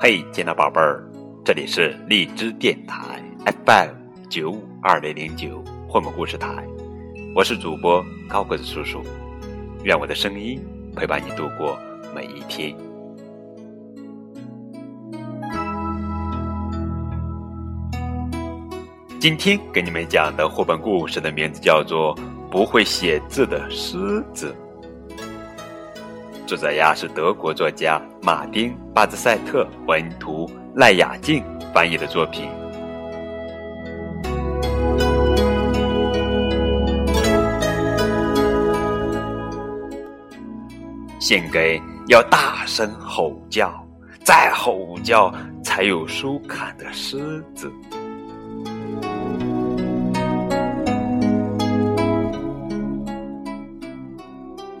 嘿，亲爱的宝贝儿，这里是荔枝电台 FM 九五二零零九绘本故事台，我是主播高个子叔叔，愿我的声音陪伴你度过每一天。今天给你们讲的绘本故事的名字叫做《不会写字的狮子》。作者呀是德国作家马丁·巴兹赛特，文图赖雅静翻译的作品。献给要大声吼叫，再吼叫才有书看的狮子。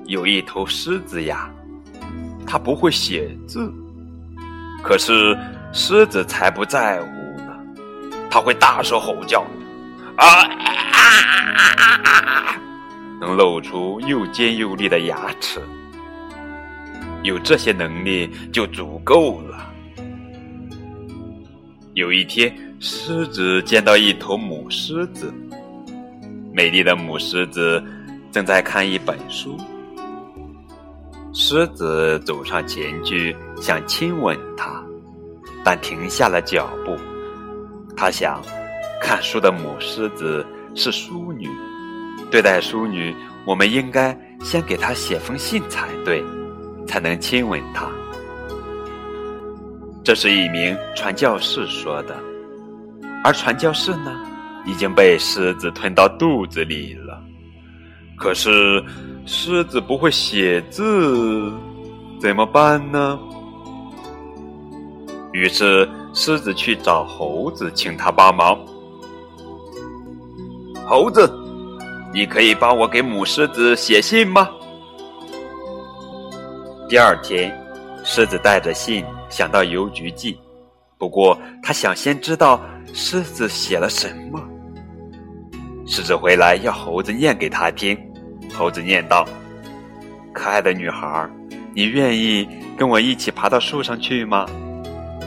有一头狮子呀。他不会写字，可是狮子才不在乎呢。他会大声吼叫，啊啊啊啊！能露出又尖又利的牙齿。有这些能力就足够了。有一天，狮子见到一头母狮子，美丽的母狮子正在看一本书。狮子走上前去，想亲吻它，但停下了脚步。他想，看书的母狮子是淑女，对待淑女，我们应该先给她写封信才对，才能亲吻她。这是一名传教士说的，而传教士呢，已经被狮子吞到肚子里了。可是。狮子不会写字，怎么办呢？于是狮子去找猴子，请他帮忙。猴子，你可以帮我给母狮子写信吗？第二天，狮子带着信想到邮局寄，不过他想先知道狮子写了什么。狮子回来要猴子念给他听。猴子念道：“可爱的女孩，你愿意跟我一起爬到树上去吗？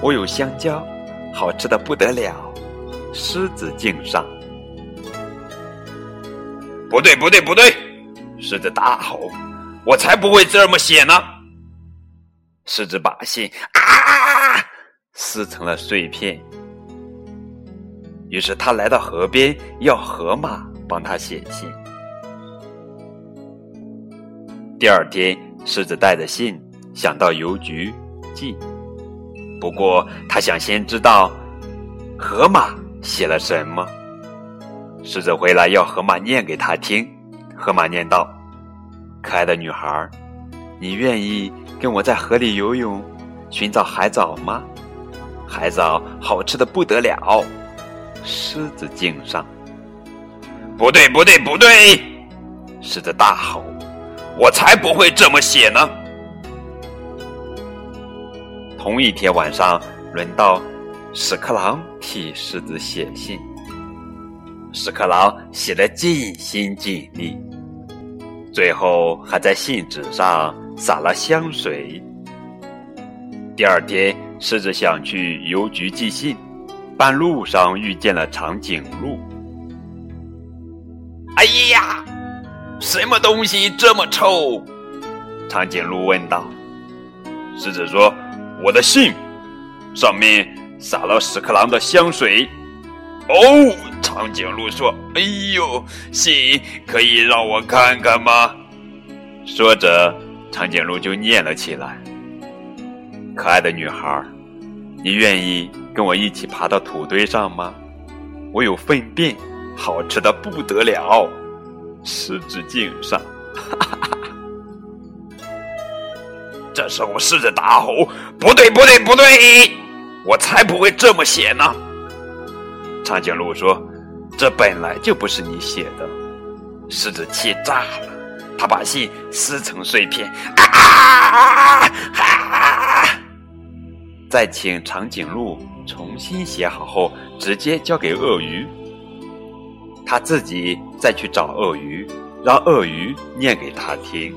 我有香蕉，好吃的不得了。”狮子敬上。不对，不对，不对！狮子大吼：“我才不会这么写呢！”狮子把信啊撕成了碎片。于是他来到河边，要河马帮他写信。第二天，狮子带着信想到邮局寄，不过他想先知道河马写了什么。狮子回来要河马念给他听，河马念道：“可爱的女孩，你愿意跟我在河里游泳，寻找海藻吗？海藻好吃的不得了。”狮子敬上。不对，不对，不对！狮子大吼。我才不会这么写呢！同一天晚上，轮到屎壳郎替狮子写信。屎壳郎写得尽心尽力，最后还在信纸上撒了香水。第二天，狮子想去邮局寄信，半路上遇见了长颈鹿。哎呀！什么东西这么臭？长颈鹿问道。狮子说：“我的信，上面撒了屎壳郎的香水。”哦，长颈鹿说：“哎呦，信可以让我看看吗？”说着，长颈鹿就念了起来：“可爱的女孩，你愿意跟我一起爬到土堆上吗？我有粪便，好吃的不得了。”狮子颈上，哈哈哈！这时候，狮子大吼：“不对，不对，不对！我才不会这么写呢！”长颈鹿说：“这本来就不是你写的。”狮子气炸了，他把信撕成碎片，啊！再请长颈鹿重新写好后，直接交给鳄鱼。他自己再去找鳄鱼，让鳄鱼念给他听。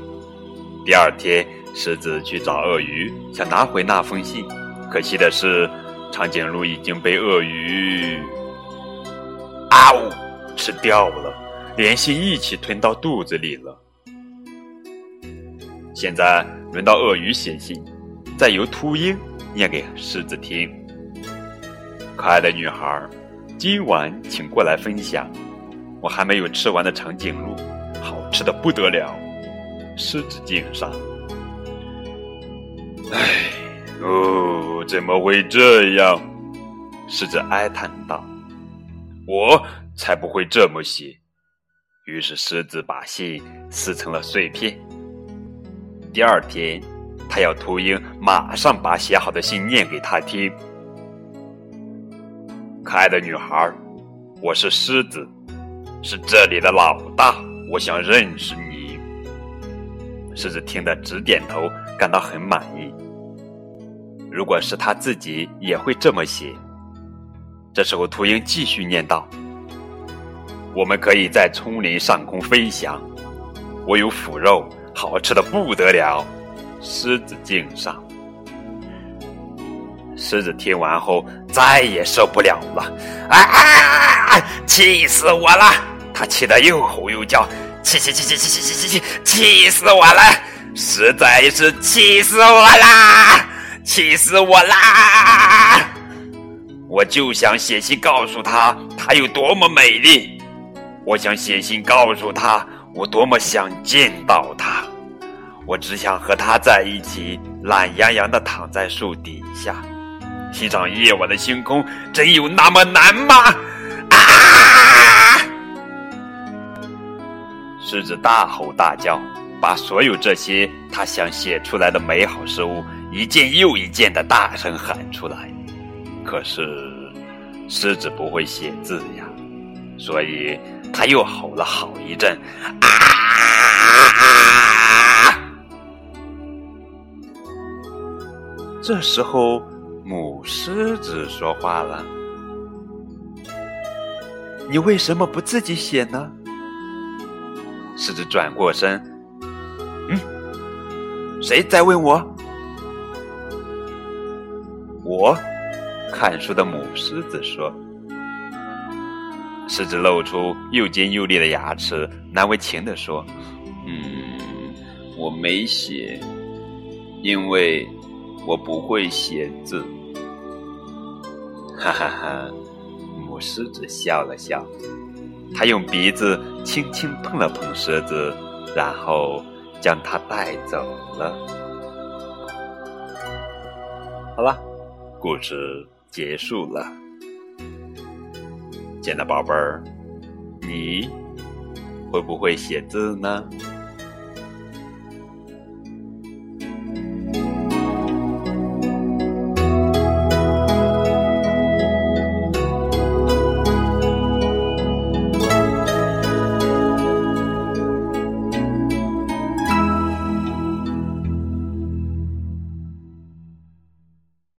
第二天，狮子去找鳄鱼，想拿回那封信，可惜的是，长颈鹿已经被鳄鱼啊呜吃掉了，连信一起吞到肚子里了。现在轮到鳄鱼写信，再由秃鹰念给狮子听。可爱的女孩，今晚请过来分享我还没有吃完的长颈鹿，好吃的不得了。狮子敬上。唉，哦，怎么会这样？狮子哀叹道：“我才不会这么写。”于是狮子把信撕成了碎片。第二天，他要秃鹰马上把写好的信念给他听。可爱的女孩，我是狮子，是这里的老大，我想认识你。狮子听得直点头，感到很满意。如果是他自己，也会这么写。这时候，秃鹰继续念道：“我们可以在丛林上空飞翔，我有腐肉。”好吃的不得了，狮子敬上。狮子听完后再也受不了了，啊啊啊！气死我了！他气得又吼又叫，气气气气气气气气气，气死我了！实在是气死我啦！气死我啦！我就想写信告诉他，她有多么美丽。我想写信告诉他。我多么想见到他！我只想和他在一起，懒洋洋的躺在树底下，欣赏夜晚的星空。真有那么难吗？啊！狮子大吼大叫，把所有这些他想写出来的美好事物，一件又一件的大声喊出来。可是，狮子不会写字呀，所以。他又吼了好一阵，啊！这时候，母狮子说话了：“你为什么不自己写呢？”狮子转过身，嗯，谁在问我？我看书的母狮子说。狮子露出又尖又利的牙齿，难为情地说：“嗯，我没写，因为我不会写字。”哈哈哈！母狮子笑了笑，他用鼻子轻轻碰了碰狮子，然后将它带走了。好了，故事结束了。亲爱的宝贝儿，你会不会写字呢？